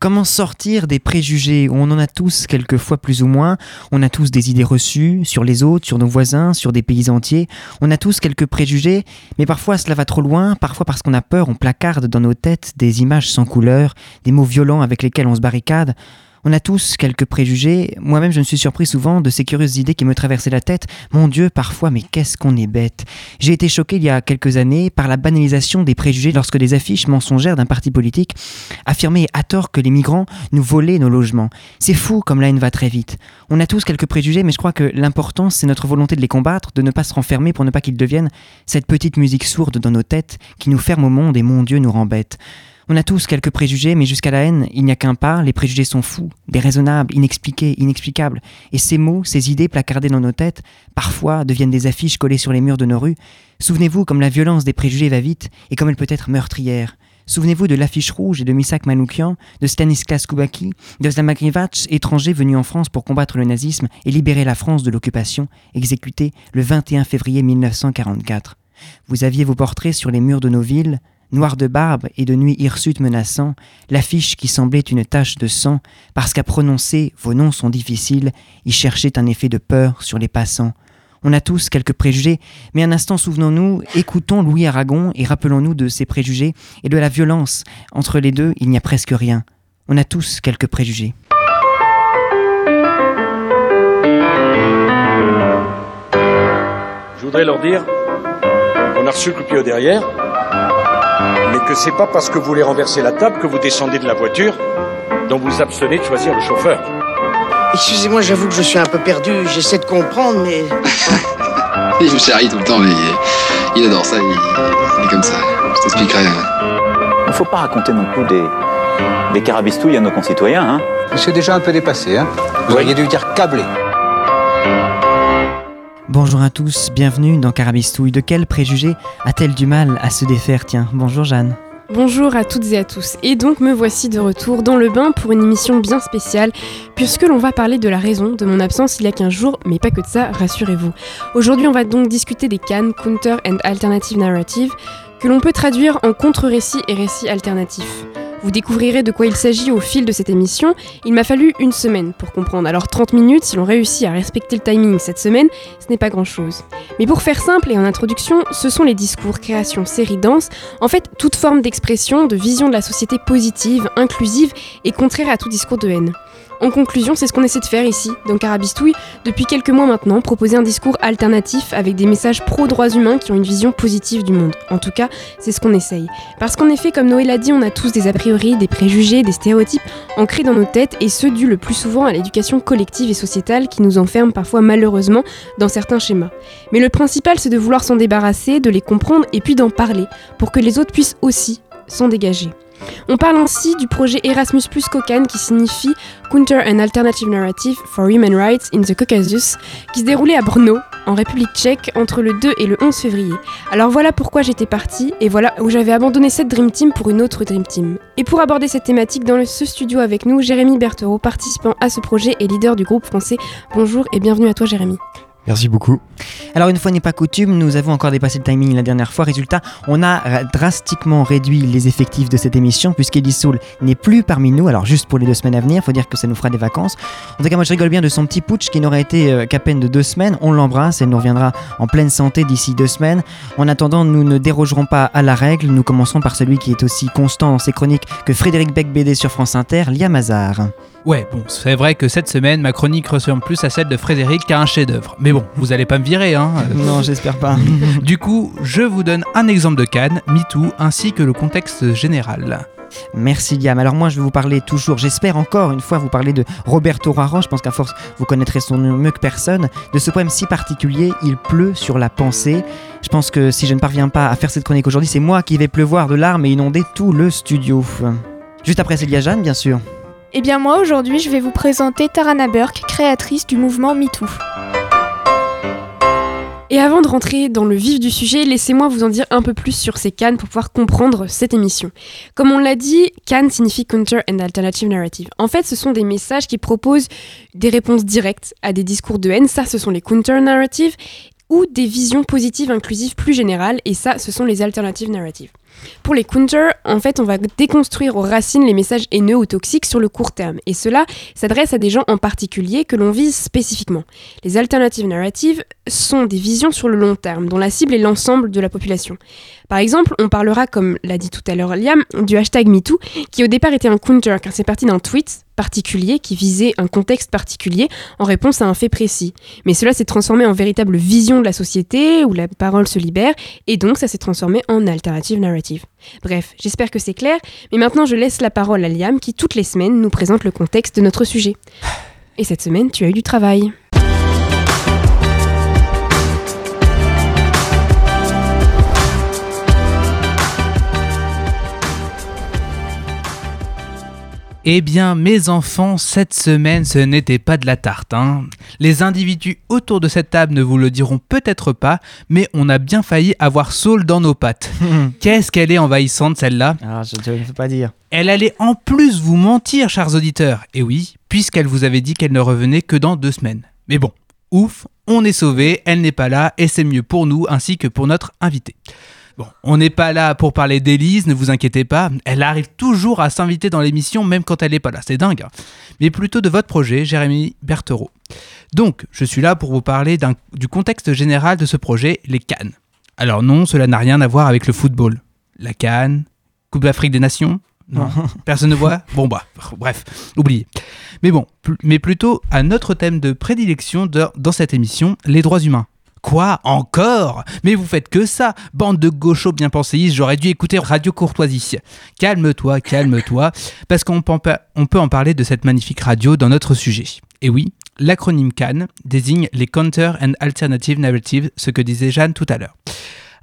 Comment sortir des préjugés On en a tous quelquefois plus ou moins? On a tous des idées reçues sur les autres, sur nos voisins, sur des pays entiers. On a tous quelques préjugés, mais parfois cela va trop loin. Parfois parce qu'on a peur, on placarde dans nos têtes des images sans couleur, des mots violents avec lesquels on se barricade. On a tous quelques préjugés. Moi-même, je me suis surpris souvent de ces curieuses idées qui me traversaient la tête. Mon Dieu, parfois, mais qu'est-ce qu'on est bête. J'ai été choqué il y a quelques années par la banalisation des préjugés lorsque des affiches mensongères d'un parti politique affirmaient à tort que les migrants nous volaient nos logements. C'est fou comme la haine va très vite. On a tous quelques préjugés, mais je crois que l'important, c'est notre volonté de les combattre, de ne pas se renfermer pour ne pas qu'ils deviennent cette petite musique sourde dans nos têtes qui nous ferme au monde et mon Dieu nous rend bêtes. On a tous quelques préjugés, mais jusqu'à la haine, il n'y a qu'un pas, les préjugés sont fous, déraisonnables, inexpliqués, inexplicables. Et ces mots, ces idées placardées dans nos têtes, parfois deviennent des affiches collées sur les murs de nos rues. Souvenez-vous comme la violence des préjugés va vite, et comme elle peut être meurtrière. Souvenez-vous de l'affiche rouge et de Misak Manoukian, de Stanislas Koubaki, de Zamagrivach, étranger venu en France pour combattre le nazisme et libérer la France de l'occupation, exécuté le 21 février 1944. Vous aviez vos portraits sur les murs de nos villes, noir de barbe et de nuit hirsute menaçant, l'affiche qui semblait une tache de sang, parce qu'à prononcer vos noms sont difficiles, y cherchait un effet de peur sur les passants. On a tous quelques préjugés, mais un instant souvenons-nous, écoutons Louis Aragon et rappelons-nous de ces préjugés et de la violence. Entre les deux, il n'y a presque rien. On a tous quelques préjugés. Je voudrais leur dire qu'on a reçu le coup derrière, que c'est pas parce que vous voulez renverser la table que vous descendez de la voiture dont vous abstenez de choisir le chauffeur. Excusez-moi, j'avoue que je suis un peu perdu, j'essaie de comprendre, mais... il me charrie tout le temps, mais il adore ça, il, est comme ça. Je t'expliquerai. Il ne faut pas raconter non plus des, des carabistouilles à nos concitoyens. Hein. C'est déjà un peu dépassé, hein Vous auriez dû dire câblé. Bonjour à tous, bienvenue dans Carabistouille. De quel préjugé a-t-elle du mal à se défaire Tiens, bonjour Jeanne. Bonjour à toutes et à tous. Et donc me voici de retour dans le bain pour une émission bien spéciale, puisque l'on va parler de la raison de mon absence il y a 15 jours, mais pas que de ça, rassurez-vous. Aujourd'hui on va donc discuter des Cannes, Counter and Alternative Narrative, que l'on peut traduire en contre-récit et récit alternatif. Vous découvrirez de quoi il s'agit au fil de cette émission. Il m'a fallu une semaine pour comprendre. Alors 30 minutes, si l'on réussit à respecter le timing cette semaine, ce n'est pas grand-chose. Mais pour faire simple et en introduction, ce sont les discours, créations, séries, danse, en fait toute forme d'expression, de vision de la société positive, inclusive et contraire à tout discours de haine. En conclusion, c'est ce qu'on essaie de faire ici, dans Carabistouille, depuis quelques mois maintenant, proposer un discours alternatif avec des messages pro-droits humains qui ont une vision positive du monde. En tout cas, c'est ce qu'on essaye. Parce qu'en effet, comme Noël l'a dit, on a tous des a priori, des préjugés, des stéréotypes ancrés dans nos têtes, et ce dû le plus souvent à l'éducation collective et sociétale qui nous enferme parfois malheureusement dans certains schémas. Mais le principal, c'est de vouloir s'en débarrasser, de les comprendre et puis d'en parler, pour que les autres puissent aussi s'en dégager. On parle ainsi du projet Erasmus Plus Kokan qui signifie Counter and Alternative Narrative for Human Rights in the Caucasus, qui se déroulait à Brno, en République tchèque, entre le 2 et le 11 février. Alors voilà pourquoi j'étais partie, et voilà où j'avais abandonné cette Dream Team pour une autre Dream Team. Et pour aborder cette thématique dans ce studio avec nous, Jérémy Berthereau, participant à ce projet et leader du groupe français. Bonjour et bienvenue à toi Jérémy. Merci beaucoup. Alors une fois n'est pas coutume, nous avons encore dépassé le timing la dernière fois. Résultat, on a drastiquement réduit les effectifs de cette émission puisqu'Eddie Soul n'est plus parmi nous. Alors juste pour les deux semaines à venir, faut dire que ça nous fera des vacances. En tout cas, moi je rigole bien de son petit putsch qui n'aurait été euh, qu'à peine de deux semaines. On l'embrasse, elle nous reviendra en pleine santé d'ici deux semaines. En attendant, nous ne dérogerons pas à la règle. Nous commençons par celui qui est aussi constant dans ses chroniques que Frédéric Beck-BD sur France Inter, Liam Hazard. Ouais, bon, c'est vrai que cette semaine, ma chronique ressemble plus à celle de Frédéric qu'à un chef-d'œuvre. Mais bon, vous allez pas me virer, hein Non, j'espère pas. du coup, je vous donne un exemple de Cannes, MeToo, ainsi que le contexte général. Merci Liam. Alors moi je vais vous parler toujours, j'espère encore une fois vous parler de Roberto Raro, je pense qu'à force vous connaîtrez son nom mieux que personne, de ce poème si particulier, Il pleut sur la pensée. Je pense que si je ne parviens pas à faire cette chronique aujourd'hui, c'est moi qui vais pleuvoir de larmes et inonder tout le studio. Juste après Célia Jeanne bien sûr. Eh bien moi aujourd'hui je vais vous présenter Tarana Burke, créatrice du mouvement MeToo. Et avant de rentrer dans le vif du sujet, laissez-moi vous en dire un peu plus sur ces Cannes pour pouvoir comprendre cette émission. Comme on l'a dit, Cannes signifie Counter and Alternative Narrative. En fait, ce sont des messages qui proposent des réponses directes à des discours de haine. Ça, ce sont les Counter Narratives ou des visions positives inclusives plus générales. Et ça, ce sont les Alternative Narratives. Pour les counters, en fait, on va déconstruire aux racines les messages haineux ou toxiques sur le court terme. Et cela s'adresse à des gens en particulier que l'on vise spécifiquement. Les alternatives narratives sont des visions sur le long terme, dont la cible est l'ensemble de la population. Par exemple, on parlera, comme l'a dit tout à l'heure Liam, du hashtag MeToo, qui au départ était un counter, car c'est parti d'un tweet particulier qui visait un contexte particulier en réponse à un fait précis. Mais cela s'est transformé en véritable vision de la société, où la parole se libère, et donc ça s'est transformé en alternative narrative. Bref, j'espère que c'est clair, mais maintenant je laisse la parole à Liam, qui toutes les semaines nous présente le contexte de notre sujet. Et cette semaine, tu as eu du travail. Eh bien, mes enfants, cette semaine, ce n'était pas de la tarte. Hein. Les individus autour de cette table ne vous le diront peut-être pas, mais on a bien failli avoir Saul dans nos pattes. Qu'est-ce qu'elle est envahissante, celle-là Ah, je ne veux pas dire. Elle allait en plus vous mentir, chers auditeurs. Et oui, puisqu'elle vous avait dit qu'elle ne revenait que dans deux semaines. Mais bon, ouf, on est sauvé, elle n'est pas là, et c'est mieux pour nous ainsi que pour notre invité. Bon, on n'est pas là pour parler d'Élise, ne vous inquiétez pas. Elle arrive toujours à s'inviter dans l'émission, même quand elle n'est pas là. C'est dingue. hein. Mais plutôt de votre projet, Jérémy Berthereau. Donc, je suis là pour vous parler du contexte général de ce projet, les Cannes. Alors non, cela n'a rien à voir avec le football. La Cannes, Coupe d'Afrique des Nations? Non. Personne ne voit? Bon bah, bref, oubliez. Mais bon, mais plutôt à notre thème de prédilection de- dans cette émission, les droits humains. Quoi Encore? Mais vous faites que ça Bande de gauchos bien penséistes, j'aurais dû écouter Radio Courtoisie. Calme-toi, calme-toi, parce qu'on peut, en parler de cette magnifique radio dans notre sujet. Et oui, l'acronyme CAN désigne les Counter and Alternative Narratives, ce que disait Jeanne tout à l'heure.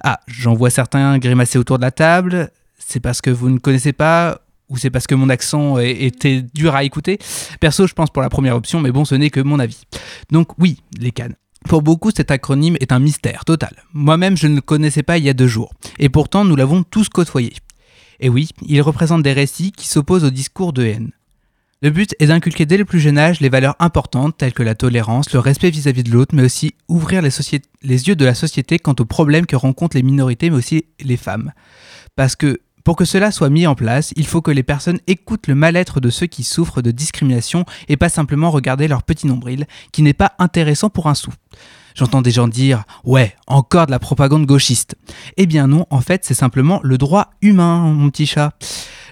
Ah, j'en vois certains grimacer autour de la table, c'est parce que vous ne connaissez pas ou c'est parce que mon accent était dur à écouter? Perso, je pense pour la première option, mais bon, ce n'est que mon avis. Donc oui, les cannes. Pour beaucoup, cet acronyme est un mystère total. Moi-même, je ne le connaissais pas il y a deux jours. Et pourtant, nous l'avons tous côtoyé. Et oui, il représente des récits qui s'opposent au discours de haine. Le but est d'inculquer dès le plus jeune âge les valeurs importantes telles que la tolérance, le respect vis-à-vis de l'autre, mais aussi ouvrir les, yeux de la société quant aux problèmes que rencontrent les minorités, mais aussi les femmes. Parce que pour que cela soit mis en place, il faut que les personnes écoutent le mal-être de ceux qui souffrent de discrimination et pas simplement regarder leur petit nombril, qui n'est pas intéressant pour un sou. J'entends des gens dire Ouais, encore de la propagande gauchiste. Eh bien non, en fait, c'est simplement le droit humain, mon petit chat.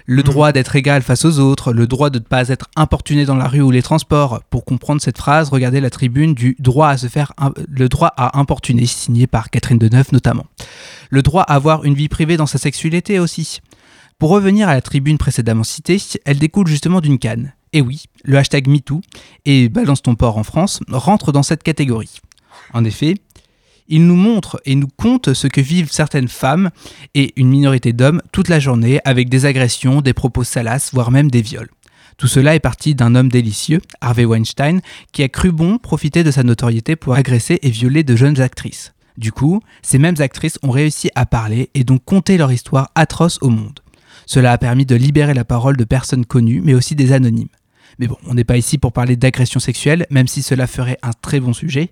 Le droit d'être égal face aux autres, le droit de ne pas être importuné dans la rue ou les transports. Pour comprendre cette phrase, regardez la tribune du droit à se faire le droit à importuner, signée par Catherine Deneuve notamment. Le droit à avoir une vie privée dans sa sexualité aussi. Pour revenir à la tribune précédemment citée, elle découle justement d'une canne. Et oui, le hashtag MeToo et Balance ton port en France rentre dans cette catégorie. En effet, il nous montre et nous compte ce que vivent certaines femmes et une minorité d'hommes toute la journée avec des agressions, des propos salaces, voire même des viols. Tout cela est parti d'un homme délicieux, Harvey Weinstein, qui a cru bon profiter de sa notoriété pour agresser et violer de jeunes actrices. Du coup, ces mêmes actrices ont réussi à parler et donc conter leur histoire atroce au monde. Cela a permis de libérer la parole de personnes connues, mais aussi des anonymes. Mais bon, on n'est pas ici pour parler d'agression sexuelle, même si cela ferait un très bon sujet.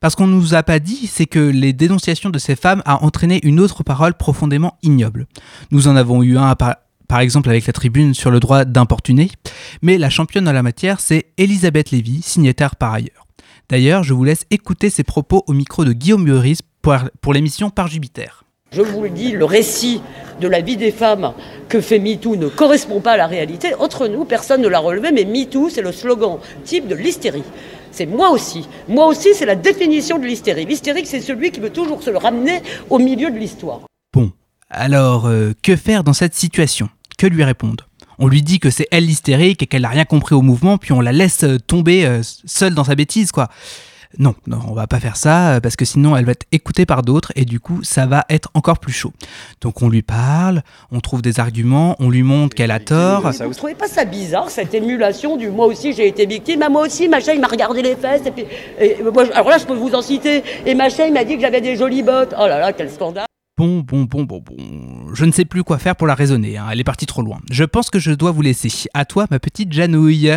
Parce qu'on ne nous a pas dit, c'est que les dénonciations de ces femmes a entraîné une autre parole profondément ignoble. Nous en avons eu un par, exemple avec la tribune sur le droit d'importuner, mais la championne en la matière, c'est Elisabeth Lévy, signataire par ailleurs. D'ailleurs, je vous laisse écouter ses propos au micro de Guillaume Meurice pour l'émission Par Jupiter. Je vous le dis, le récit de la vie des femmes que fait MeToo ne correspond pas à la réalité. Entre nous, personne ne l'a relevé, mais MeToo, c'est le slogan type de l'hystérie. C'est moi aussi. Moi aussi, c'est la définition de l'hystérie. L'hystérique, c'est celui qui veut toujours se le ramener au milieu de l'histoire. Bon, alors euh, que faire dans cette situation? Que lui répondre? On lui dit que c'est elle l'hystérique et qu'elle n'a rien compris au mouvement, puis on la laisse euh, tomber euh, seule dans sa bêtise, quoi. Non, non, on va pas faire ça euh, parce que sinon elle va être écoutée par d'autres et du coup ça va être encore plus chaud. Donc on lui parle, on trouve des arguments, on lui montre qu'elle a tort. Vous ne trouvez pas ça bizarre, cette émulation du moi aussi j'ai été victime ah, Moi aussi, machin, il m'a regardé les fesses. Et puis, et moi, je- alors là, je peux vous en citer. Et machin, il m'a dit que j'avais des jolies bottes. Oh là là, quel scandale. Bon, bon, bon, bon, bon. Je ne sais plus quoi faire pour la raisonner, hein, elle est partie trop loin. Je pense que je dois vous laisser. À toi, ma petite Janouille.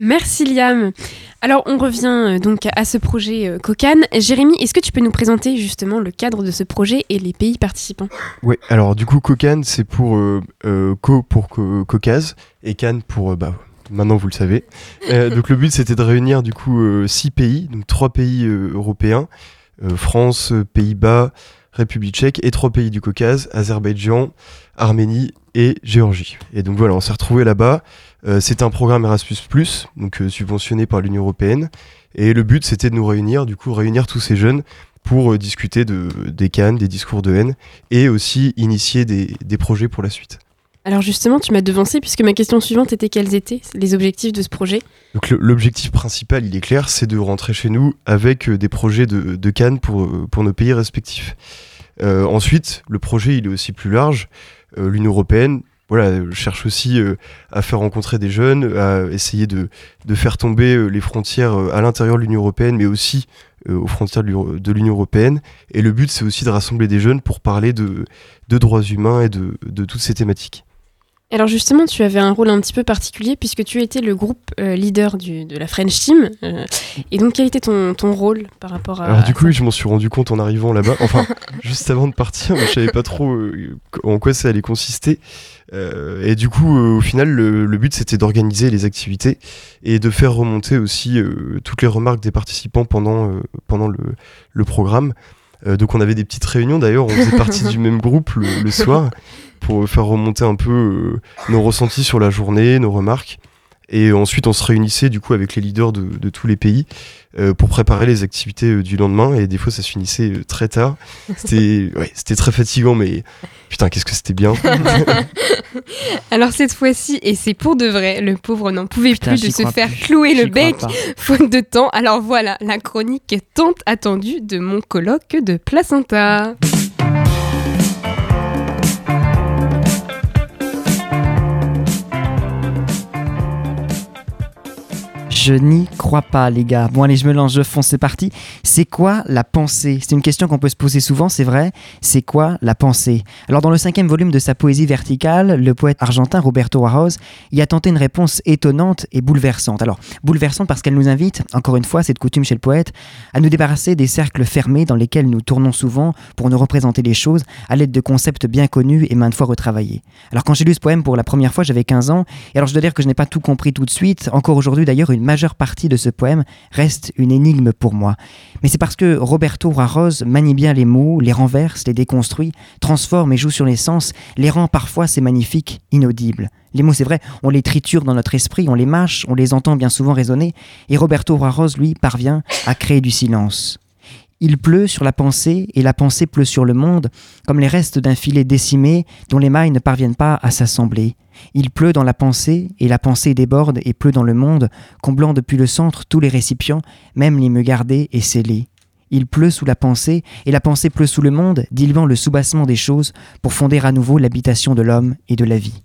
Merci Liam. Alors on revient euh, donc à ce projet euh, Cocan. Jérémy, est-ce que tu peux nous présenter justement le cadre de ce projet et les pays participants? Oui, alors du coup Cocan c'est pour euh, euh, Co pour co- Caucase et Cannes pour euh, bah maintenant vous le savez. Euh, donc le but c'était de réunir du coup euh, six pays, donc trois pays euh, européens, euh, France, euh, Pays-Bas, République tchèque et trois pays du Caucase, Azerbaïdjan, Arménie et Géorgie. Et donc voilà, on s'est retrouvés là-bas. Euh, c'est un programme Erasmus+, donc euh, subventionné par l'Union européenne. Et le but, c'était de nous réunir, du coup, réunir tous ces jeunes pour euh, discuter de, des cannes, des discours de haine, et aussi initier des, des projets pour la suite. Alors justement, tu m'as devancé puisque ma question suivante était quels étaient les objectifs de ce projet? Donc l'objectif principal, il est clair, c'est de rentrer chez nous avec des projets de, de cannes pour, pour nos pays respectifs. Euh, ensuite, le projet, il est aussi plus large. Euh, L'Union européenne, voilà, euh, cherche aussi euh, à faire rencontrer des jeunes, à essayer de, faire tomber euh, les frontières à l'intérieur de l'Union européenne, mais aussi aux frontières de l'Union européenne. Et le but, c'est aussi de rassembler des jeunes pour parler de, droits humains et de toutes ces thématiques. Alors justement, tu avais un rôle un petit peu particulier puisque tu étais le groupe euh, leader du- de la French Team. euh, et donc quel était ton, ton rôle par rapport à... Alors du coup, oui, je m'en suis rendu compte en arrivant là-bas. Enfin, juste avant de partir, mais je savais pas trop euh, en quoi ça allait consister. Euh, et du coup, euh, au final, le, le but c'était d'organiser les activités et de faire remonter aussi euh, toutes les remarques des participants pendant euh, pendant le, le programme. Euh, donc on avait des petites réunions. D'ailleurs, on faisait partie du même groupe le, le soir pour faire remonter un peu euh, nos ressentis sur la journée, nos remarques. Et ensuite, on se réunissait du coup avec les leaders de, de tous les pays euh, pour préparer les activités euh, du lendemain. Et des fois, ça se finissait euh, très tard. C'était ouais, très fatigant, mais putain, qu'est-ce que c'était bien. Alors cette fois-ci, et c'est pour de vrai, le pauvre n'en pouvait Putain, plus de se faire plus. clouer le bec faute de temps. Alors voilà, la chronique tant attendue de mon colloque de placenta. Je n'y crois pas, les gars. Bon, allez, je me lance, je fonce, c'est parti. C'est quoi la pensée? C'est une question qu'on peut se poser souvent, c'est vrai. C'est quoi la pensée? Alors, dans le cinquième volume de sa poésie verticale, le poète argentin Roberto Juarez y a tenté une réponse étonnante et bouleversante. Alors, bouleversante parce qu'elle nous invite, encore une fois, c'est de coutume chez le poète, à nous débarrasser des cercles fermés dans lesquels nous tournons souvent pour nous représenter les choses à l'aide de concepts bien connus et maintes fois retravaillés. Alors, quand j'ai lu ce poème pour la première fois, j'avais 15 ans, et alors je dois dire que je n'ai pas tout compris tout de suite. Encore aujourd'hui, d'ailleurs, une majeure partie de ce poème reste une énigme pour moi. Mais c'est parce que Roberto Juarez manie bien les mots, les renverse, les déconstruit, transforme et joue sur les sens, les rend parfois, c'est magnifique, inaudibles. Les mots, c'est vrai, on les triture dans notre esprit, on les mâche, on les entend bien souvent résonner, et Roberto Juarez, lui, parvient à créer du silence. Il pleut sur la pensée et la pensée pleut sur le monde, comme les restes d'un filet décimé dont les mailles ne parviennent pas à s'assembler. Il pleut dans la pensée et la pensée déborde et pleut dans le monde, comblant depuis le centre tous les récipients, même les mieux gardés et scellés. Il pleut sous la pensée et la pensée pleut sous le monde, diluant le soubassement des choses pour fonder à nouveau l'habitation de l'homme et de la vie.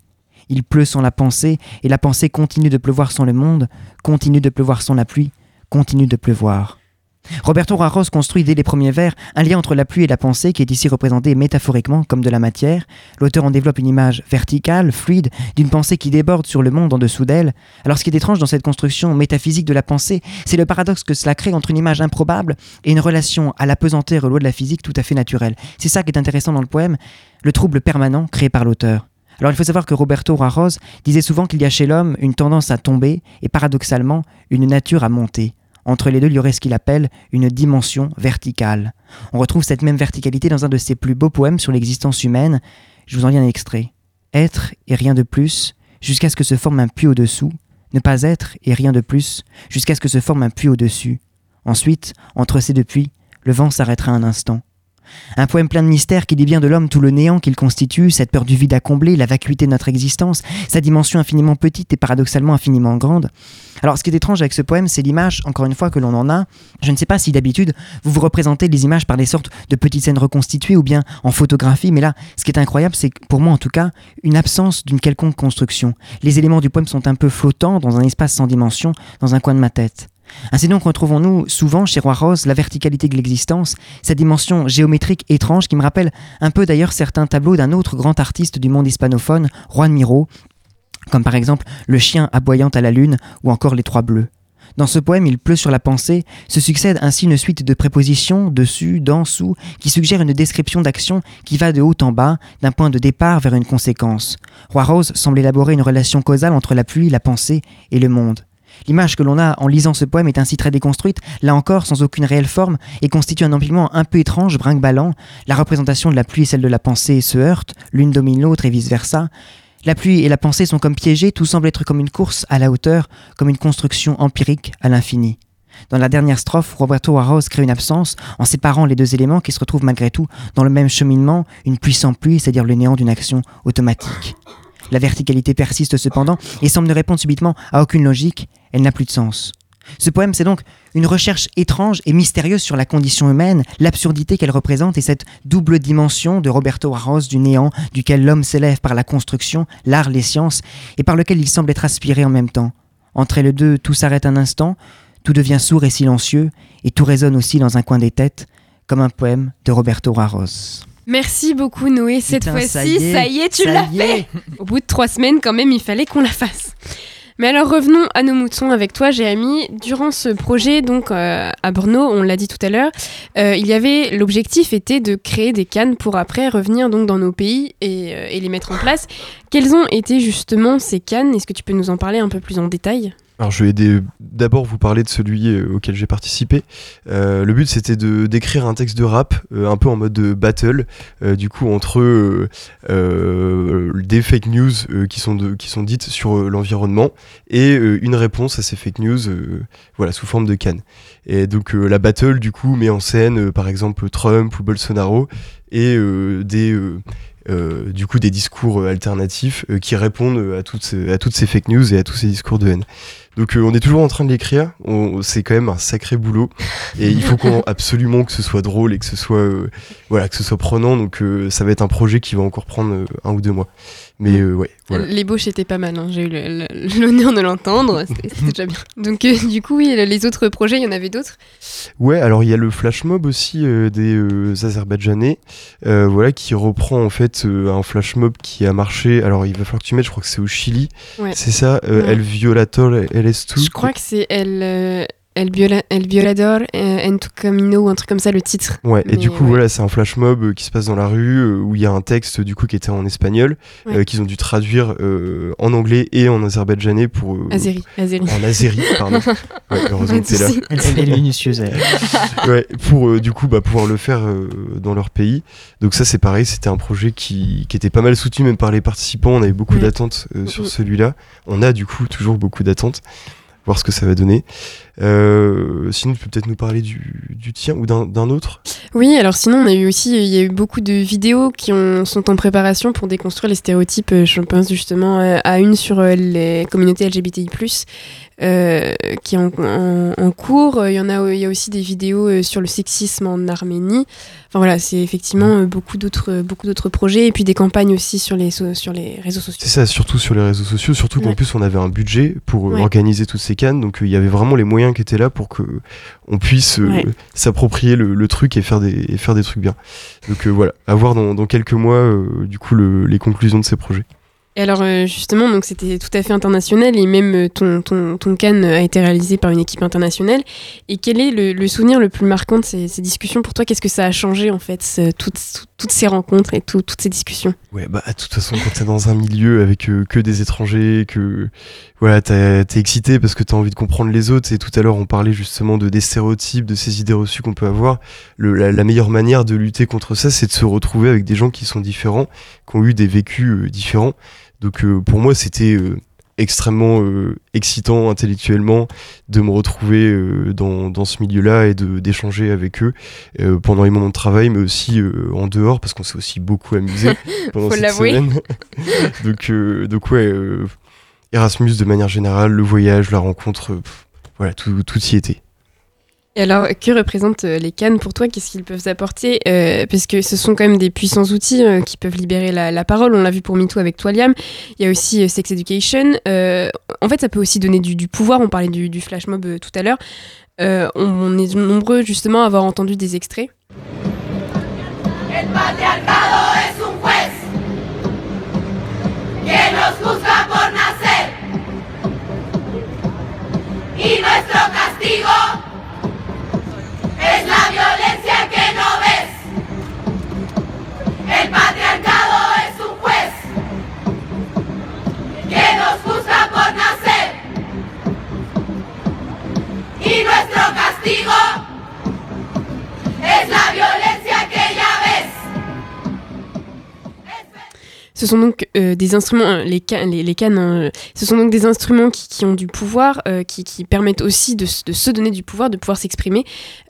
Il pleut sans la pensée et la pensée continue de pleuvoir sans le monde, continue de pleuvoir sans la pluie, continue de pleuvoir. Roberto Juarez construit dès les premiers vers un lien entre la pluie et la pensée qui est ici représenté métaphoriquement comme de la matière. L'auteur en développe une image verticale, fluide, d'une pensée qui déborde sur le monde en dessous d'elle. Alors ce qui est étrange dans cette construction métaphysique de la pensée, c'est le paradoxe que cela crée entre une image improbable et une relation à la pesanteur aux lois de la physique tout à fait naturelle. C'est ça qui est intéressant dans le poème, le trouble permanent créé par l'auteur. Alors il faut savoir que Roberto Juarez disait souvent qu'il y a chez l'homme une tendance à tomber et paradoxalement une nature à monter. Entre les deux, il y aurait ce qu'il appelle une dimension verticale. On retrouve cette même verticalité dans un de ses plus beaux poèmes sur l'existence humaine. Je vous en lis un extrait. Être et rien de plus, jusqu'à ce que se forme un puits au-dessous. Ne pas être et rien de plus, jusqu'à ce que se forme un puits au-dessus. Ensuite, entre ces deux puits, le vent s'arrêtera un instant. Un poème plein de mystères qui dit bien de l'homme tout le néant qu'il constitue, cette peur du vide à combler, la vacuité de notre existence, sa dimension infiniment petite et paradoxalement infiniment grande. Alors ce qui est étrange avec ce poème, c'est l'image, encore une fois, que l'on en a. Je ne sais pas si d'habitude vous vous représentez les images par des sortes de petites scènes reconstituées ou bien en photographie, mais là, ce qui est incroyable, c'est pour moi en tout cas, une absence d'une quelconque construction. Les éléments du poème sont un peu flottants dans un espace sans dimension, dans un coin de ma tête. Ainsi donc retrouvons-nous souvent chez Roi Rose la verticalité de l'existence, sa dimension géométrique étrange qui me rappelle un peu d'ailleurs certains tableaux d'un autre grand artiste du monde hispanophone, Juan Miro, comme par exemple Le chien aboyant à la lune ou encore Les Trois Bleus. Dans ce poème, il pleut sur la pensée, se succède ainsi une suite de prépositions, dessus, dans, sous, qui suggèrent une description d'action qui va de haut en bas, d'un point de départ vers une conséquence. Roi Rose semble élaborer une relation causale entre la pluie, la pensée et le monde. L'image que l'on a en lisant ce poème est ainsi très déconstruite, là encore sans aucune réelle forme, et constitue un empilement un peu étrange, brinque-ballant. La représentation de la pluie et celle de la pensée se heurtent, l'une domine l'autre et vice-versa. La pluie et la pensée sont comme piégées, tout semble être comme une course à la hauteur, comme une construction empirique à l'infini. Dans la dernière strophe, Roberto Arros crée une absence en séparant les deux éléments qui se retrouvent malgré tout dans le même cheminement, une pluie sans pluie, c'est-à-dire le néant d'une action automatique. La verticalité persiste cependant et semble ne répondre subitement à aucune logique, elle n'a plus de sens. Ce poème, c'est donc une recherche étrange et mystérieuse sur la condition humaine, l'absurdité qu'elle représente et cette double dimension de Roberto Arros du néant duquel l'homme s'élève par la construction, l'art, les sciences, et par lequel il semble être aspiré en même temps. Entre les deux, tout s'arrête un instant, tout devient sourd et silencieux, et tout résonne aussi dans un coin des têtes, comme un poème de Roberto Arros. Merci beaucoup Noé, cette fois-ci, ça y est, ça y est, tu l'as fait Au bout de trois semaines quand même, il fallait qu'on la fasse. Mais alors revenons à nos moutons avec toi, Jérémy. Durant ce projet, donc euh, à Brno, on l'a dit tout à l'heure, euh, il y avait l'objectif était de créer des cannes pour après revenir donc dans nos pays et, euh, et les mettre en place. Quelles ont été justement ces cannes? Est-ce que tu peux nous en parler un peu plus en détail? Alors je vais d'abord vous parler de celui euh, auquel j'ai participé. Euh, le but c'était de d'écrire un texte de rap euh, un peu en mode de battle, du coup entre des fake news qui sont qui sont dites sur l'environnement et une réponse à ces fake news, voilà sous forme de canne. Et donc la battle du coup met en scène par exemple Trump ou Bolsonaro et des du coup des discours alternatifs qui répondent à toutes, à toutes ces fake news et à tous ces discours de haine. Donc euh, on est toujours en train de l'écrire, c'est quand même un sacré boulot et il faut qu'on, absolument que ce soit drôle et que ce soit euh, voilà que ce soit prenant donc euh, ça va être un projet qui va encore prendre un ou deux mois. Mais ouais, voilà. L'ébauche était pas mal, hein. j'ai eu l'honneur de l'entendre, c'était déjà bien. Donc du coup, oui, les autres projets, il y en avait d'autres? Ouais, alors il y a le flash mob aussi des Azerbaïdjanais, voilà, qui reprend en fait un flash mob qui a marché. Alors il va falloir que tu mettes, je crois que c'est au Chili, Ouais. c'est ça, Ouais. El Violator LS2. Je crois que c'est El, euh, El, Viola- El Violador euh, en tu camino ou un truc comme ça, le titre. Ouais, et du coup, ouais. voilà, c'est un flash mob euh, qui se passe dans la rue euh, où il y a un texte du coup qui était en espagnol, Ouais. euh, qu'ils ont dû traduire euh, en anglais et en azerbaïdjanais pour. euh, Azeri, Azeri. En azéri, pardon. Ouais, heureusement que t'es là. Elle, est minutieuse. elle. ouais, pour euh, du coup bah, pouvoir le faire euh, dans leur pays. Donc ça c'est pareil, c'était un projet qui, qui était pas mal soutenu même par les participants. On avait beaucoup Ouais. d'attentes euh, sur celui-là. On a du coup toujours beaucoup d'attentes. Voir ce que ça va donner. Euh, sinon, tu peux peut-être nous parler du, tien ou d'un autre? Oui, alors sinon, on a eu aussi, il y a eu beaucoup de vidéos qui ont, sont en préparation pour déconstruire les stéréotypes. Euh, Je pense justement euh, à une sur les communautés LGBTI+, euh, qui est en, en- en cours. Il y en a, il y a aussi des vidéos euh, sur le sexisme en Arménie. Enfin voilà, c'est effectivement euh, beaucoup d'autres, beaucoup d'autres projets et puis des campagnes aussi sur les, so- sur les réseaux sociaux. C'est ça, surtout sur les réseaux sociaux, surtout qu'en plus on avait un budget pour Ouais. organiser toutes ces cannes, donc il y avait vraiment les moyens qui étaient là pour que on puisse Ouais. s'approprier le, le truc et faire des, et faire des trucs bien. Donc voilà, à voir dans, dans quelques mois du coup le- les conclusions de ces projets. Et alors euh, justement, donc c'était tout à fait international et même euh, ton, ton, ton can a été réalisé par une équipe internationale. Et quel est le, le souvenir le plus marquant de ces, ces discussions pour toi? Qu'est-ce que ça a changé en fait, toutes, toutes- ces rencontres et tout- toutes ces discussions? Ouais, bah de toute façon quand t'es dans un milieu avec euh, que des étrangers, que voilà, t'es excité parce que t'as envie de comprendre les autres. Et tout à l'heure on parlait justement de des stéréotypes, de ces idées reçues qu'on peut avoir. Le- la, la meilleure manière de lutter contre ça, c'est de se retrouver avec des gens qui sont différents, qui ont eu des vécus euh, différents. Donc euh, pour moi c'était euh, extrêmement euh, excitant intellectuellement de me retrouver dans, dans ce milieu-là et d'échanger avec eux pendant les moments de travail, mais aussi en dehors parce qu'on s'est aussi beaucoup amusé pendant Faut cette semaine. donc, donc ouais, Erasmus de manière générale, le voyage, la rencontre, pff, voilà, tout, tout y était. Et alors, que représentent euh, les cannes pour toi? Qu'est-ce qu'ils peuvent apporter? Euh, parce que ce sont quand même des puissants outils euh, qui peuvent libérer la, parole. On l'a vu pour MeToo avec toi, Liam. Il y a aussi Sex Education. en fait, ça peut aussi donner du, pouvoir. On parlait du, flash mob tout à l'heure. On, est nombreux justement à avoir entendu des extraits. Es la violencia que no ves. El patriarcado es un juez que nos juzga por nacer. Y nuestro castigo es la violencia Ce sont donc euh, des instruments, euh, les, ca- les, les cannes, hein, euh, ce sont donc des instruments qui, qui ont du pouvoir, euh, qui, qui permettent aussi de, se donner du pouvoir, de pouvoir s'exprimer.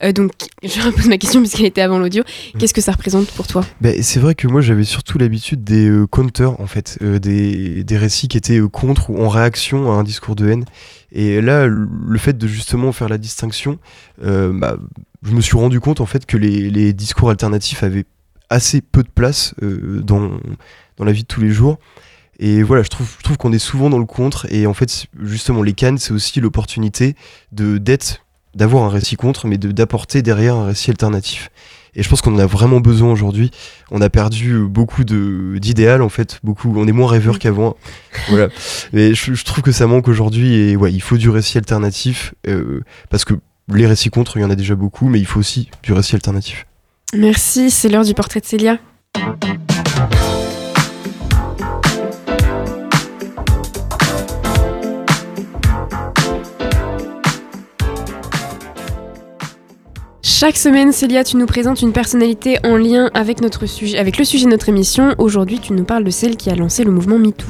Euh, donc, je repose ma question puisqu'elle était avant l'audio. Qu'est-ce que ça représente pour toi? Ben, c'est vrai que moi j'avais surtout l'habitude des counters en fait, des, des récits qui étaient contre ou en réaction à un discours de haine. Et là, le fait de justement faire la distinction, bah, je me suis rendu compte en fait que les, les discours alternatifs avaient assez peu de place euh, dans, dans la vie de tous les jours. Et voilà, je trouve, je trouve qu'on est souvent dans le contre. Et en fait, justement, les cannes, c'est aussi l'opportunité de d'être, d'avoir un récit contre, mais de d'apporter derrière un récit alternatif. Et je pense qu'on en a vraiment besoin aujourd'hui. On a perdu beaucoup de d'idéal en fait, beaucoup. On est moins rêveur qu'avant. voilà. Mais je, je trouve que ça manque aujourd'hui et ouais, il faut du récit alternatif euh, parce que les récits contre, il y en a déjà beaucoup, mais il faut aussi du récit alternatif. Merci, c'est l'heure du portrait de Célia. Chaque semaine, Célia, tu nous présentes une personnalité en lien avec, notre sujet, avec le sujet de notre émission. Aujourd'hui, tu nous parles de celle qui a lancé le mouvement MeToo.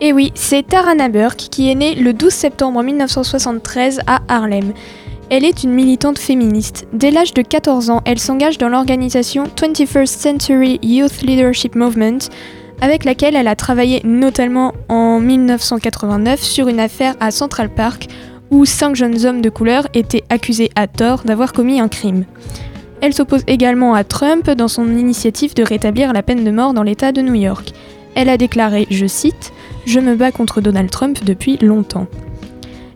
Et oui, c'est Tarana Burke qui est née le 12 septembre 1973 à Harlem. Elle est une militante féministe. Dès l'âge de 14 ans, elle s'engage dans l'organisation 21st Century Youth Leadership Movement, avec laquelle elle a travaillé notamment en 1989 sur une affaire à Central Park où cinq jeunes hommes de couleur étaient accusés à tort d'avoir commis un crime. Elle s'oppose également à Trump dans son initiative de rétablir la peine de mort dans l'État de New York. Elle a déclaré, je cite, Je me bats contre Donald Trump depuis longtemps.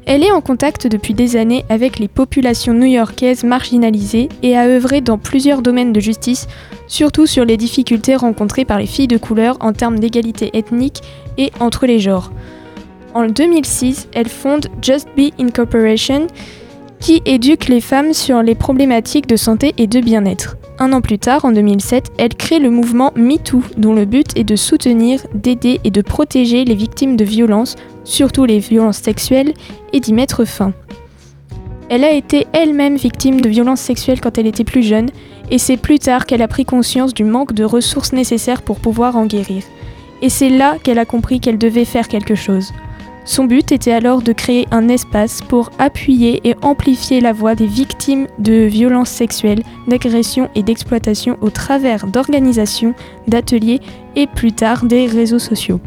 Elle est en contact depuis des années avec les populations new-yorkaises marginalisées et a œuvré dans plusieurs domaines de justice, surtout sur les difficultés rencontrées par les filles de couleur en termes d'égalité ethnique et entre les genres. En 2006, elle fonde Just Be Incorporation, qui éduque les femmes sur les problématiques de santé et de bien-être. Un an plus tard, en 2007, elle crée le mouvement MeToo, dont le but est de soutenir, d'aider et de protéger les victimes de violences, surtout les violences sexuelles, et d'y mettre fin. Elle a été elle-même victime de violences sexuelles quand elle était plus jeune, et c'est plus tard qu'elle a pris conscience du manque de ressources nécessaires pour pouvoir en guérir. Et c'est là qu'elle a compris qu'elle devait faire quelque chose. Son but était alors de créer un espace pour appuyer et amplifier la voix des victimes de violences sexuelles, d'agressions et d'exploitation au travers d'organisations, d'ateliers et plus tard des réseaux sociaux.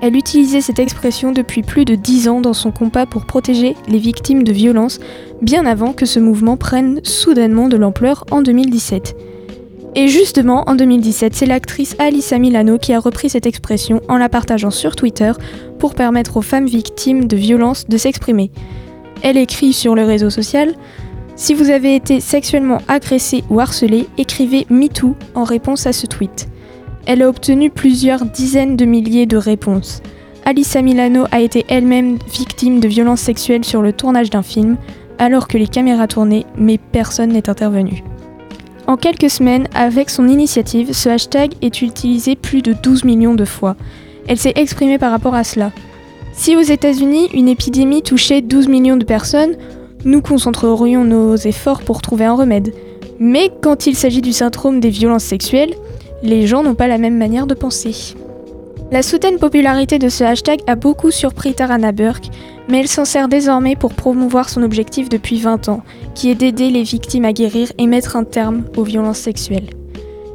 Elle utilisait cette expression depuis plus de dix ans dans son combat pour protéger les victimes de violences, bien avant que ce mouvement prenne soudainement de l'ampleur en 2017. Et justement, en 2017, c'est l'actrice Alyssa Milano qui a repris cette expression en la partageant sur Twitter pour permettre aux femmes victimes de violences de s'exprimer. Elle écrit sur le réseau social Si vous avez été sexuellement agressé ou harcelé, écrivez MeToo en réponse à ce tweet. Elle a obtenu plusieurs dizaines de milliers de réponses. Alyssa Milano a été elle-même victime de violences sexuelles sur le tournage d'un film, alors que les caméras tournaient, mais personne n'est intervenu. En quelques semaines, avec son initiative, ce hashtag est utilisé plus de 12 millions de fois. Elle s'est exprimée par rapport à cela. Si aux États-Unis, une épidémie touchait 12 millions de personnes, nous concentrerions nos efforts pour trouver un remède. Mais quand il s'agit du syndrome des violences sexuelles, les gens n'ont pas la même manière de penser. La soudaine popularité de ce hashtag a beaucoup surpris Tarana Burke, mais elle s'en sert désormais pour promouvoir son objectif depuis 20 ans, qui est d'aider les victimes à guérir et mettre un terme aux violences sexuelles.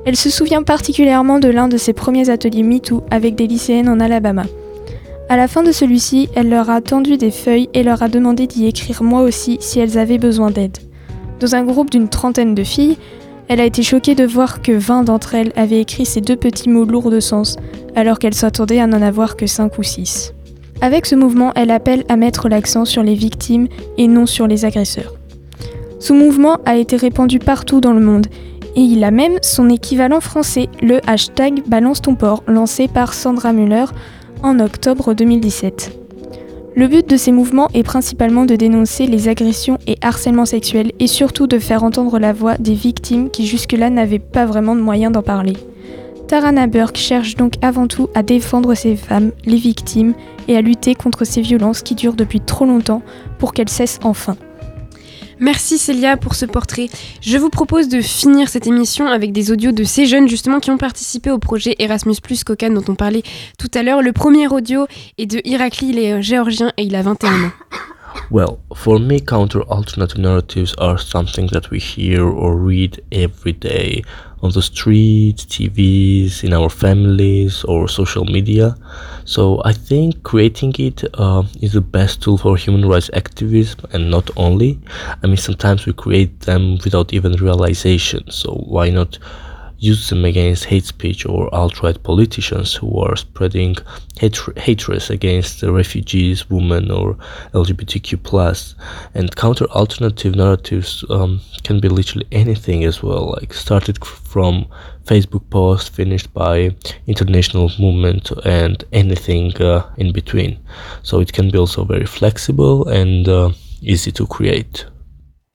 Elle se souvient particulièrement de l'un de ses premiers ateliers MeToo avec des lycéennes en Alabama. À la fin de celui-ci, elle leur a tendu des feuilles et leur a demandé d'y écrire moi aussi si elles avaient besoin d'aide. Dans un groupe d'une trentaine de filles, elle a été choquée de voir que 20 d'entre elles avaient écrit ces deux petits mots lourds de sens, alors qu'elle s'attendait à n'en avoir que 5 ou 6. Avec ce mouvement, elle appelle à mettre l'accent sur les victimes et non sur les agresseurs. Ce mouvement a été répandu partout dans le monde et il a même son équivalent français, le hashtag Balance ton port, lancé par Sandra Muller en octobre 2017. Le but de ces mouvements est principalement de dénoncer les agressions et harcèlements sexuels et surtout de faire entendre la voix des victimes qui jusque-là n'avaient pas vraiment de moyens d'en parler. Tarana Burke cherche donc avant tout à défendre ces femmes, les victimes, et à lutter contre ces violences qui durent depuis trop longtemps pour qu'elles cessent enfin. Merci Célia pour ce portrait. Je vous propose de finir cette émission avec des audios de ces jeunes justement qui ont participé au projet Erasmus Plus dont on parlait tout à l'heure. Le premier audio est de Irakli, il est euh, géorgien et il a 21 ans. Well, for me, counter alternative narratives are something that we hear or read every day on the streets, TVs, in our families, or social media. So I think creating it uh, is the best tool for human rights activism, and not only. I mean, sometimes we create them without even realization. So why not? Use them against hate speech or alt-right politicians who are spreading hatred, against refugees, women, or LGBTQ. And counter-alternative narratives um, can be literally anything as well, like started from Facebook post, finished by international movement, and anything uh, in between. So it can be also very flexible and uh, easy to create.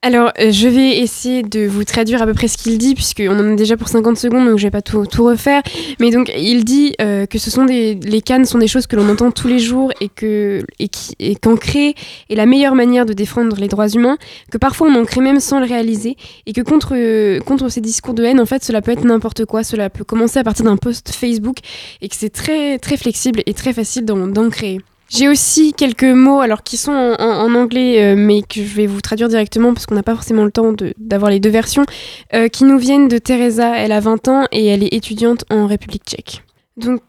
Alors, euh, je vais essayer de vous traduire à peu près ce qu'il dit, puisqu'on en a déjà pour 50 secondes, donc je vais pas tout, tout refaire. Mais donc, il dit euh, que ce sont des, les cannes sont des choses que l'on entend tous les jours et que et qui et qu'en créer est la meilleure manière de défendre les droits humains, que parfois on en crée même sans le réaliser, et que contre euh, contre ces discours de haine, en fait, cela peut être n'importe quoi, cela peut commencer à partir d'un post Facebook, et que c'est très très flexible et très facile d'en créer. J'ai aussi quelques mots, alors qui sont en, anglais, euh, mais que je vais vous traduire directement parce qu'on n'a pas forcément le temps d'avoir les deux versions, euh, qui nous viennent de Teresa. Elle a 20 ans et elle est étudiante en République tchèque. Donc,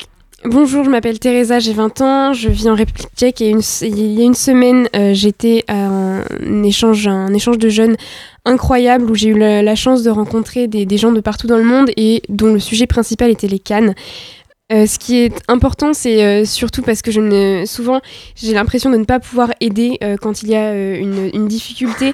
bonjour, je m'appelle Teresa, j'ai 20 ans, je vis en République tchèque et il y a une semaine, euh, j'étais à un échange, un échange de jeunes incroyable où j'ai eu la, chance de rencontrer des gens de partout dans le monde et dont le sujet principal était les cannes. Euh, ce qui est important, c'est euh, surtout parce que je ne, souvent, j'ai l'impression de ne pas pouvoir aider euh, quand il y a euh, une, une difficulté.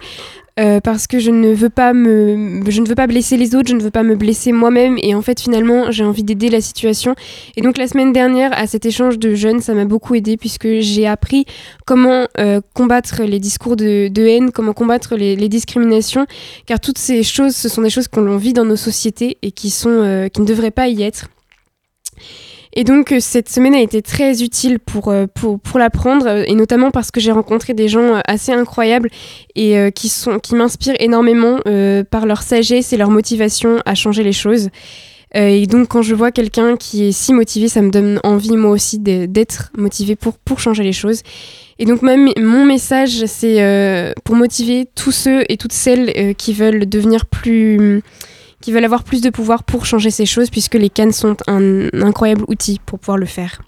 euh, parce que je ne veux pas me je ne veux pas blesser les autres je ne veux pas me blesser moi-même et en fait finalement j'ai envie d'aider la situation et donc la semaine dernière à cet échange de jeunes ça m'a beaucoup aidé puisque j'ai appris comment euh, combattre les discours de, de haine comment combattre les, les discriminations car toutes ces choses ce sont des choses qu'on vit dans nos sociétés et qui sont qui ne devraient pas y être et donc euh, cette semaine a été très utile pour, euh, pour, pour l'apprendre, euh, et notamment parce que j'ai rencontré des gens assez incroyables et qui, sont, qui m'inspirent énormément par leur sagesse et leur motivation à changer les choses. Et donc quand je vois quelqu'un qui est si motivé, ça me donne envie moi aussi d'être motivé pour, pour changer les choses. Et donc même mon message, c'est pour motiver tous ceux et toutes celles qui veulent devenir plus qui veulent avoir plus de pouvoir pour changer ces choses, puisque les cannes sont un, incroyable outil pour pouvoir le faire.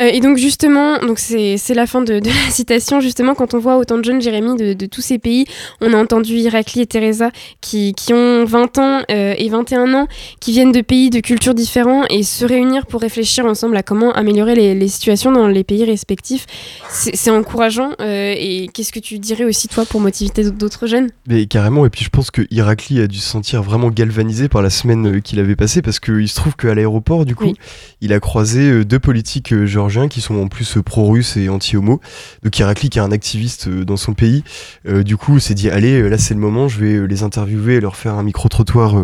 Euh, et donc justement, donc c'est c'est la fin de, de la citation, justement, quand on voit autant de jeunes, Jérémy, de, de tous ces pays, on a entendu Irakli et Teresa qui, qui ont 20 ans euh, et 21 ans, qui viennent de pays, de cultures différents, et se réunir pour réfléchir ensemble à comment améliorer les, les situations dans les pays respectifs, c'est encourageant. euh, et qu'est-ce que tu dirais aussi, toi, pour motiver d'autres jeunes? Mais carrément, et puis je pense que Irakli a dû se sentir vraiment galvanisé par la semaine euh, qu'il avait passée, parce qu'il se trouve qu'à l'aéroport, du coup, Oui. il a croisé deux politiques euh, qui sont en plus euh, pro-russes et anti-homo. Donc Irakli, qui est un activiste euh, dans son pays, euh, du coup, s'est dit, allez, là c'est le moment, je vais les interviewer et leur faire un micro-trottoir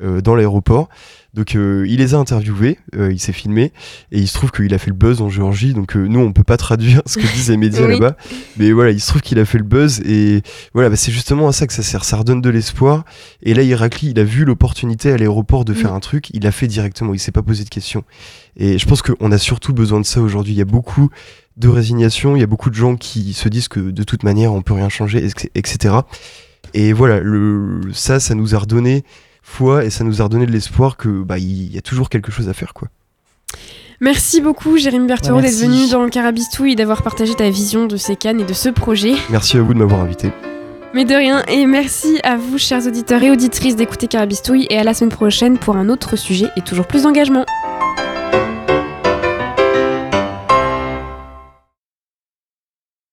dans l'aéroport. Donc euh, il les a interviewés, euh, il s'est filmé et il se trouve qu'il a fait le buzz en Géorgie. Donc euh, nous on peut pas traduire ce que disent les médias Oui. là-bas, mais voilà il se trouve qu'il a fait le buzz et voilà bah, c'est justement à ça que ça sert, ça redonne de l'espoir. Et là Irakli il a vu l'opportunité à l'aéroport de faire un truc, il l'a fait directement, il s'est pas posé de questions. Et je pense qu'on a surtout besoin de ça aujourd'hui. Il y a beaucoup de résignation, il y a beaucoup de gens qui se disent que de toute manière on peut rien changer, etc. Et voilà, le, ça, ça nous a redonné foi et ça nous a redonné de l'espoir que bah il y a toujours quelque chose à faire quoi. Merci beaucoup, Jérémy Berthereau, Ouais, d'être venu dans le Carabistouille et d'avoir partagé ta vision de ces cannes et de ce projet. Merci à vous de m'avoir invité. Mais de rien, et merci à vous, chers auditeurs et auditrices, d'écouter Carabistouille, et à la semaine prochaine pour un autre sujet et toujours plus d'engagement.